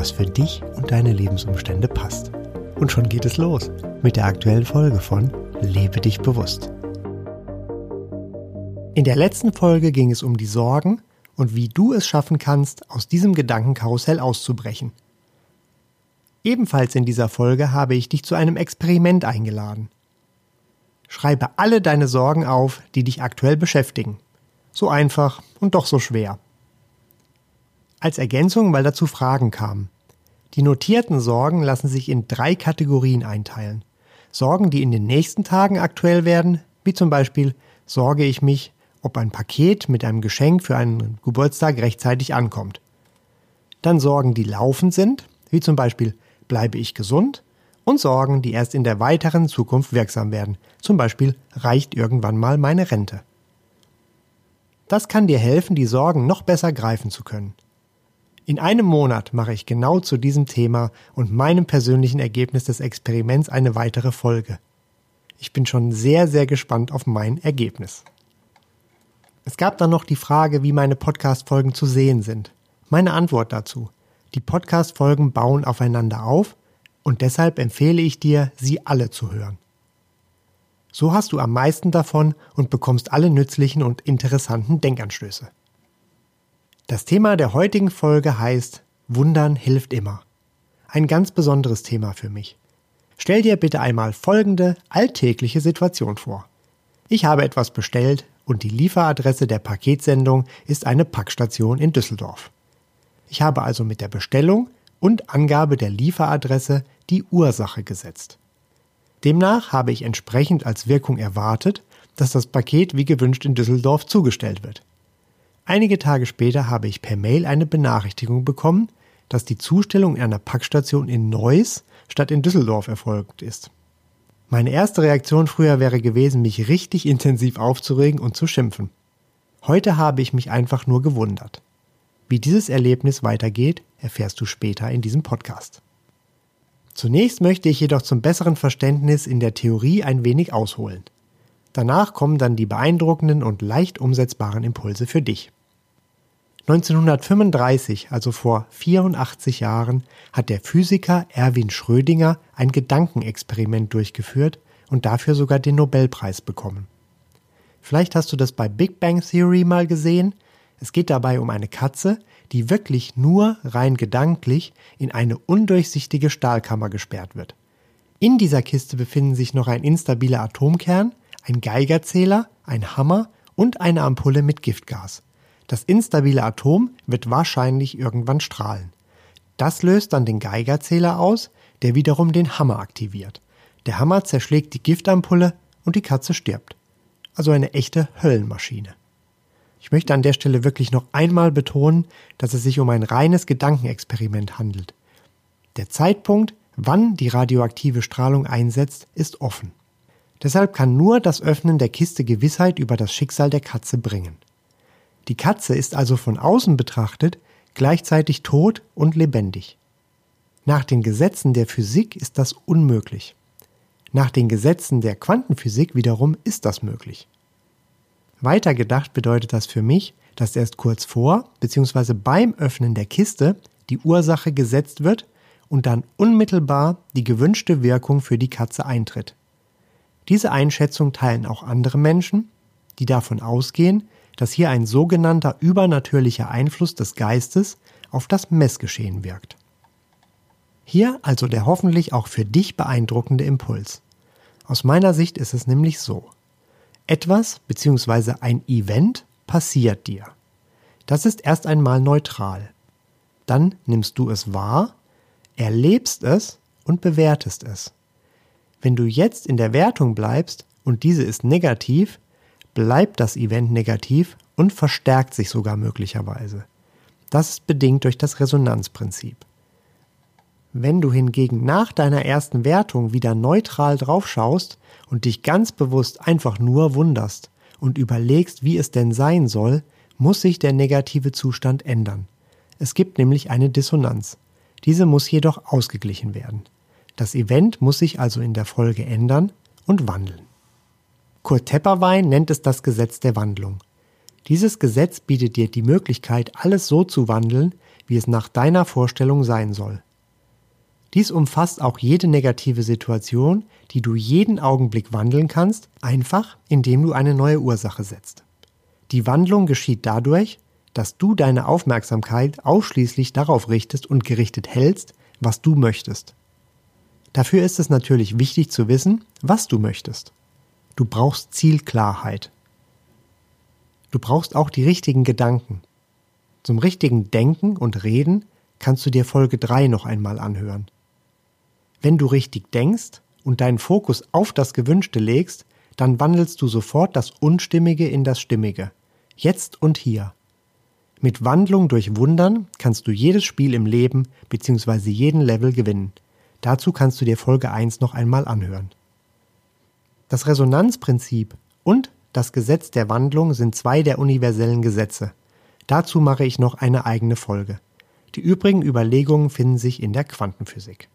was für dich und deine Lebensumstände passt. Und schon geht es los mit der aktuellen Folge von Lebe dich bewusst. In der letzten Folge ging es um die Sorgen und wie du es schaffen kannst, aus diesem Gedankenkarussell auszubrechen. Ebenfalls in dieser Folge habe ich dich zu einem Experiment eingeladen. Schreibe alle deine Sorgen auf, die dich aktuell beschäftigen. So einfach und doch so schwer. Als Ergänzung, weil dazu Fragen kamen. Die notierten Sorgen lassen sich in drei Kategorien einteilen. Sorgen, die in den nächsten Tagen aktuell werden, wie zum Beispiel sorge ich mich, ob ein Paket mit einem Geschenk für einen Geburtstag rechtzeitig ankommt. Dann Sorgen, die laufend sind, wie zum Beispiel bleibe ich gesund, und Sorgen, die erst in der weiteren Zukunft wirksam werden, zum Beispiel reicht irgendwann mal meine Rente. Das kann dir helfen, die Sorgen noch besser greifen zu können. In einem Monat mache ich genau zu diesem Thema und meinem persönlichen Ergebnis des Experiments eine weitere Folge. Ich bin schon sehr, sehr gespannt auf mein Ergebnis. Es gab dann noch die Frage, wie meine Podcast-Folgen zu sehen sind. Meine Antwort dazu. Die Podcast-Folgen bauen aufeinander auf und deshalb empfehle ich dir, sie alle zu hören. So hast du am meisten davon und bekommst alle nützlichen und interessanten Denkanstöße. Das Thema der heutigen Folge heißt Wundern hilft immer. Ein ganz besonderes Thema für mich. Stell dir bitte einmal folgende alltägliche Situation vor. Ich habe etwas bestellt und die Lieferadresse der Paketsendung ist eine Packstation in Düsseldorf. Ich habe also mit der Bestellung und Angabe der Lieferadresse die Ursache gesetzt. Demnach habe ich entsprechend als Wirkung erwartet, dass das Paket wie gewünscht in Düsseldorf zugestellt wird. Einige Tage später habe ich per Mail eine Benachrichtigung bekommen, dass die Zustellung in einer Packstation in Neuss statt in Düsseldorf erfolgt ist. Meine erste Reaktion früher wäre gewesen, mich richtig intensiv aufzuregen und zu schimpfen. Heute habe ich mich einfach nur gewundert. Wie dieses Erlebnis weitergeht, erfährst du später in diesem Podcast. Zunächst möchte ich jedoch zum besseren Verständnis in der Theorie ein wenig ausholen. Danach kommen dann die beeindruckenden und leicht umsetzbaren Impulse für dich. 1935, also vor 84 Jahren, hat der Physiker Erwin Schrödinger ein Gedankenexperiment durchgeführt und dafür sogar den Nobelpreis bekommen. Vielleicht hast du das bei Big Bang Theory mal gesehen. Es geht dabei um eine Katze, die wirklich nur rein gedanklich in eine undurchsichtige Stahlkammer gesperrt wird. In dieser Kiste befinden sich noch ein instabiler Atomkern, ein Geigerzähler, ein Hammer und eine Ampulle mit Giftgas. Das instabile Atom wird wahrscheinlich irgendwann strahlen. Das löst dann den Geigerzähler aus, der wiederum den Hammer aktiviert. Der Hammer zerschlägt die Giftampulle und die Katze stirbt. Also eine echte Höllenmaschine. Ich möchte an der Stelle wirklich noch einmal betonen, dass es sich um ein reines Gedankenexperiment handelt. Der Zeitpunkt, wann die radioaktive Strahlung einsetzt, ist offen. Deshalb kann nur das Öffnen der Kiste Gewissheit über das Schicksal der Katze bringen. Die Katze ist also von außen betrachtet gleichzeitig tot und lebendig. Nach den Gesetzen der Physik ist das unmöglich. Nach den Gesetzen der Quantenphysik wiederum ist das möglich. Weiter gedacht bedeutet das für mich, dass erst kurz vor bzw. beim Öffnen der Kiste die Ursache gesetzt wird und dann unmittelbar die gewünschte Wirkung für die Katze eintritt. Diese Einschätzung teilen auch andere Menschen, die davon ausgehen, dass hier ein sogenannter übernatürlicher Einfluss des Geistes auf das Messgeschehen wirkt. Hier also der hoffentlich auch für dich beeindruckende Impuls. Aus meiner Sicht ist es nämlich so. Etwas bzw. ein Event passiert dir. Das ist erst einmal neutral. Dann nimmst du es wahr, erlebst es und bewertest es. Wenn du jetzt in der Wertung bleibst und diese ist negativ, bleibt das Event negativ und verstärkt sich sogar möglicherweise. Das ist bedingt durch das Resonanzprinzip. Wenn du hingegen nach deiner ersten Wertung wieder neutral draufschaust und dich ganz bewusst einfach nur wunderst und überlegst, wie es denn sein soll, muss sich der negative Zustand ändern. Es gibt nämlich eine Dissonanz. Diese muss jedoch ausgeglichen werden. Das Event muss sich also in der Folge ändern und wandeln. Kurt Tepperwein nennt es das Gesetz der Wandlung. Dieses Gesetz bietet dir die Möglichkeit, alles so zu wandeln, wie es nach deiner Vorstellung sein soll. Dies umfasst auch jede negative Situation, die du jeden Augenblick wandeln kannst, einfach indem du eine neue Ursache setzt. Die Wandlung geschieht dadurch, dass du deine Aufmerksamkeit ausschließlich darauf richtest und gerichtet hältst, was du möchtest. Dafür ist es natürlich wichtig zu wissen, was du möchtest. Du brauchst Zielklarheit. Du brauchst auch die richtigen Gedanken. Zum richtigen Denken und Reden kannst du dir Folge 3 noch einmal anhören. Wenn du richtig denkst und deinen Fokus auf das Gewünschte legst, dann wandelst du sofort das Unstimmige in das Stimmige. Jetzt und hier. Mit Wandlung durch Wundern kannst du jedes Spiel im Leben bzw. jeden Level gewinnen. Dazu kannst du dir Folge 1 noch einmal anhören. Das Resonanzprinzip und das Gesetz der Wandlung sind zwei der universellen Gesetze. Dazu mache ich noch eine eigene Folge. Die übrigen Überlegungen finden sich in der Quantenphysik.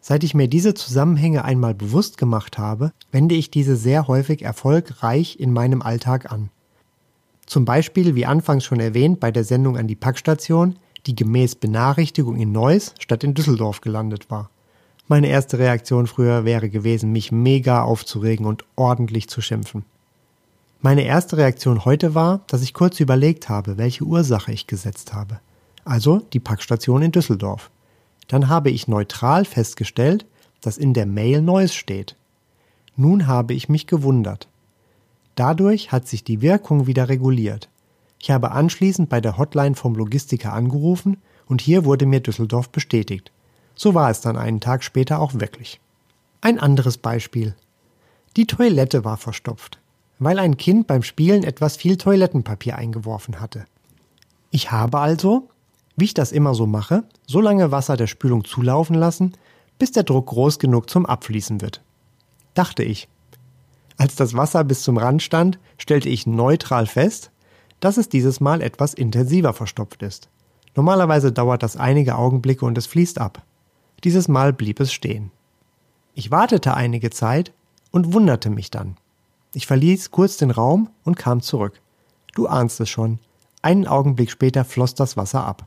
Seit ich mir diese Zusammenhänge einmal bewusst gemacht habe, wende ich diese sehr häufig erfolgreich in meinem Alltag an. Zum Beispiel, wie anfangs schon erwähnt, bei der Sendung an die Packstation, die gemäß Benachrichtigung in Neuss statt in Düsseldorf gelandet war. Meine erste Reaktion früher wäre gewesen, mich mega aufzuregen und ordentlich zu schimpfen. Meine erste Reaktion heute war, dass ich kurz überlegt habe, welche Ursache ich gesetzt habe. Also die Packstation in Düsseldorf. Dann habe ich neutral festgestellt, dass in der Mail Neues steht. Nun habe ich mich gewundert. Dadurch hat sich die Wirkung wieder reguliert. Ich habe anschließend bei der Hotline vom Logistiker angerufen und hier wurde mir Düsseldorf bestätigt. So war es dann einen Tag später auch wirklich. Ein anderes Beispiel. Die Toilette war verstopft, weil ein Kind beim Spielen etwas viel Toilettenpapier eingeworfen hatte. Ich habe also, wie ich das immer so mache, so lange Wasser der Spülung zulaufen lassen, bis der Druck groß genug zum Abfließen wird. Dachte ich. Als das Wasser bis zum Rand stand, stellte ich neutral fest, dass es dieses Mal etwas intensiver verstopft ist. Normalerweise dauert das einige Augenblicke und es fließt ab. Dieses Mal blieb es stehen. Ich wartete einige Zeit und wunderte mich dann. Ich verließ kurz den Raum und kam zurück. Du ahnst es schon. Einen Augenblick später floss das Wasser ab.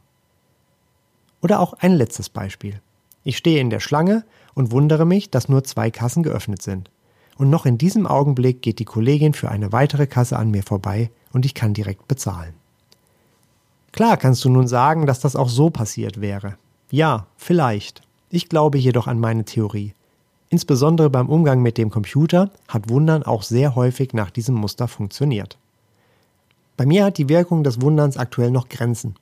Oder auch ein letztes Beispiel. Ich stehe in der Schlange und wundere mich, dass nur zwei Kassen geöffnet sind. Und noch in diesem Augenblick geht die Kollegin für eine weitere Kasse an mir vorbei und ich kann direkt bezahlen. Klar kannst du nun sagen, dass das auch so passiert wäre. Ja, vielleicht. Ich glaube jedoch an meine Theorie. Insbesondere beim Umgang mit dem Computer hat Wundern auch sehr häufig nach diesem Muster funktioniert. Bei mir hat die Wirkung des Wunderns aktuell noch Grenzen.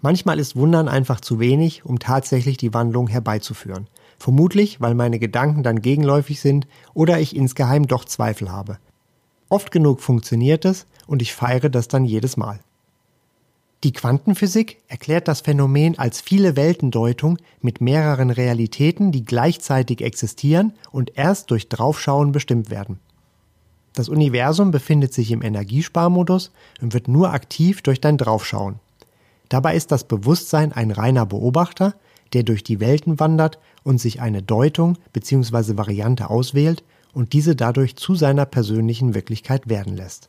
Manchmal ist Wundern einfach zu wenig, um tatsächlich die Wandlung herbeizuführen. Vermutlich, weil meine Gedanken dann gegenläufig sind oder ich insgeheim doch Zweifel habe. Oft genug funktioniert es und ich feiere das dann jedes Mal. Die Quantenphysik erklärt das Phänomen als viele Weltendeutung mit mehreren Realitäten, die gleichzeitig existieren und erst durch Draufschauen bestimmt werden. Das Universum befindet sich im Energiesparmodus und wird nur aktiv durch dein Draufschauen. Dabei ist das Bewusstsein ein reiner Beobachter, der durch die Welten wandert und sich eine Deutung bzw. Variante auswählt und diese dadurch zu seiner persönlichen Wirklichkeit werden lässt.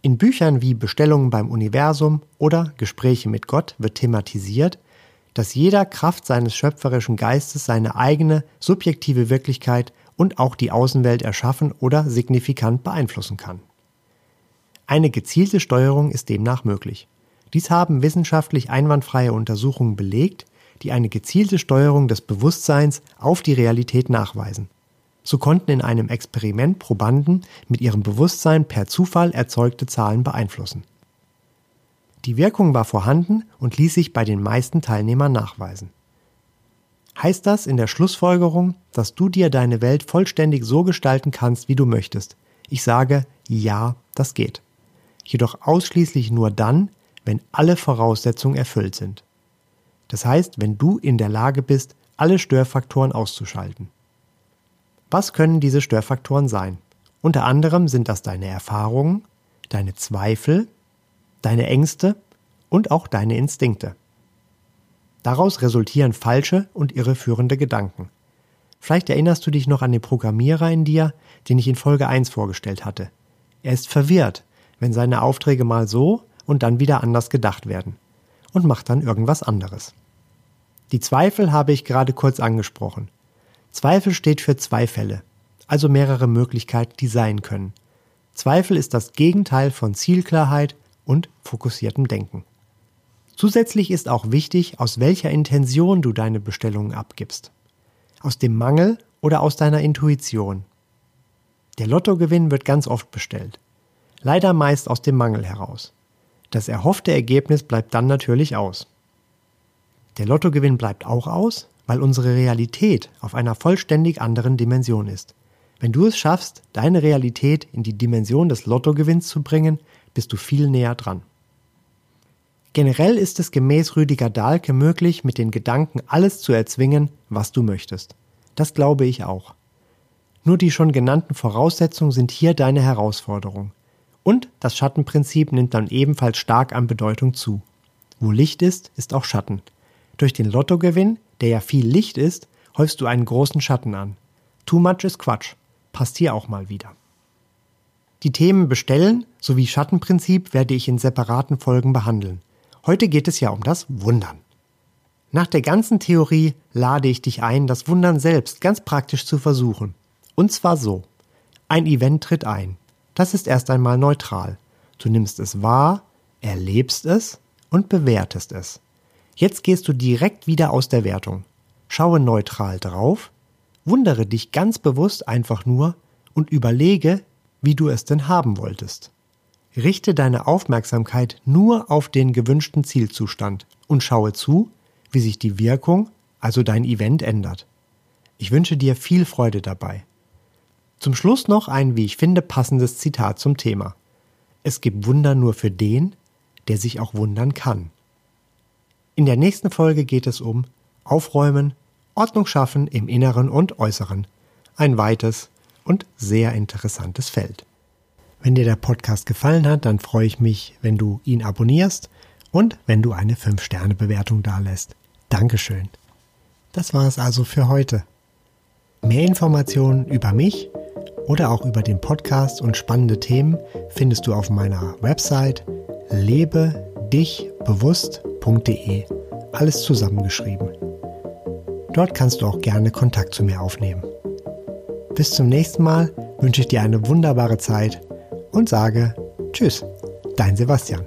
In Büchern wie Bestellungen beim Universum oder Gespräche mit Gott wird thematisiert, dass jeder Kraft seines schöpferischen Geistes seine eigene subjektive Wirklichkeit und auch die Außenwelt erschaffen oder signifikant beeinflussen kann. Eine gezielte Steuerung ist demnach möglich. Dies haben wissenschaftlich einwandfreie Untersuchungen belegt, die eine gezielte Steuerung des Bewusstseins auf die Realität nachweisen. So konnten in einem Experiment Probanden mit ihrem Bewusstsein per Zufall erzeugte Zahlen beeinflussen. Die Wirkung war vorhanden und ließ sich bei den meisten Teilnehmern nachweisen. Heißt das in der Schlussfolgerung, dass du dir deine Welt vollständig so gestalten kannst, wie du möchtest? Ich sage, ja, das geht. Jedoch ausschließlich nur dann, wenn alle Voraussetzungen erfüllt sind. Das heißt, wenn du in der Lage bist, alle Störfaktoren auszuschalten. Was können diese Störfaktoren sein? Unter anderem sind das deine Erfahrungen, deine Zweifel, deine Ängste und auch deine Instinkte. Daraus resultieren falsche und irreführende Gedanken. Vielleicht erinnerst du dich noch an den Programmierer in dir, den ich in Folge 1 vorgestellt hatte. Er ist verwirrt, wenn seine Aufträge mal so und dann wieder anders gedacht werden und macht dann irgendwas anderes. Die Zweifel habe ich gerade kurz angesprochen. Zweifel steht für zwei Fälle, also mehrere Möglichkeiten, die sein können. Zweifel ist das Gegenteil von Zielklarheit und fokussiertem Denken. Zusätzlich ist auch wichtig, aus welcher Intention du deine Bestellungen abgibst. Aus dem Mangel oder aus deiner Intuition. Der Lottogewinn wird ganz oft bestellt. Leider meist aus dem Mangel heraus. Das erhoffte Ergebnis bleibt dann natürlich aus. Der Lottogewinn bleibt auch aus, weil unsere Realität auf einer vollständig anderen Dimension ist. Wenn du es schaffst, deine Realität in die Dimension des Lottogewinns zu bringen, bist du viel näher dran. Generell ist es gemäß Rüdiger Dahlke möglich, mit den Gedanken alles zu erzwingen, was du möchtest. Das glaube ich auch. Nur die schon genannten Voraussetzungen sind hier deine Herausforderung. Und das Schattenprinzip nimmt dann ebenfalls stark an Bedeutung zu. Wo Licht ist, ist auch Schatten. Durch den Lottogewinn, der ja viel Licht ist, häufst du einen großen Schatten an. Too much is Quatsch. Passt hier auch mal wieder. Die Themen Bestellen sowie Schattenprinzip werde ich in separaten Folgen behandeln. Heute geht es ja um das Wundern. Nach der ganzen Theorie lade ich dich ein, das Wundern selbst ganz praktisch zu versuchen. Und zwar so. Ein Event tritt ein. Das ist erst einmal neutral. Du nimmst es wahr, erlebst es und bewertest es. Jetzt gehst du direkt wieder aus der Wertung. Schaue neutral drauf, wundere dich ganz bewusst einfach nur und überlege, wie du es denn haben wolltest. Richte deine Aufmerksamkeit nur auf den gewünschten Zielzustand und schaue zu, wie sich die Wirkung, also dein Event, ändert. Ich wünsche dir viel Freude dabei. Zum Schluss noch ein, wie ich finde, passendes Zitat zum Thema. Es gibt Wunder nur für den, der sich auch wundern kann. In der nächsten Folge geht es um Aufräumen, Ordnung schaffen im Inneren und Äußeren. Ein weites und sehr interessantes Feld. Wenn dir der Podcast gefallen hat, dann freue ich mich, wenn du ihn abonnierst und wenn du eine 5-Sterne-Bewertung dalässt. Dankeschön. Das war es also für heute. Mehr Informationen über mich oder auch über den Podcast und spannende Themen findest du auf meiner Website lebedichbewusst.de. Alles zusammengeschrieben. Dort kannst du auch gerne Kontakt zu mir aufnehmen. Bis zum nächsten Mal wünsche ich dir eine wunderbare Zeit und sage Tschüss, dein Sebastian.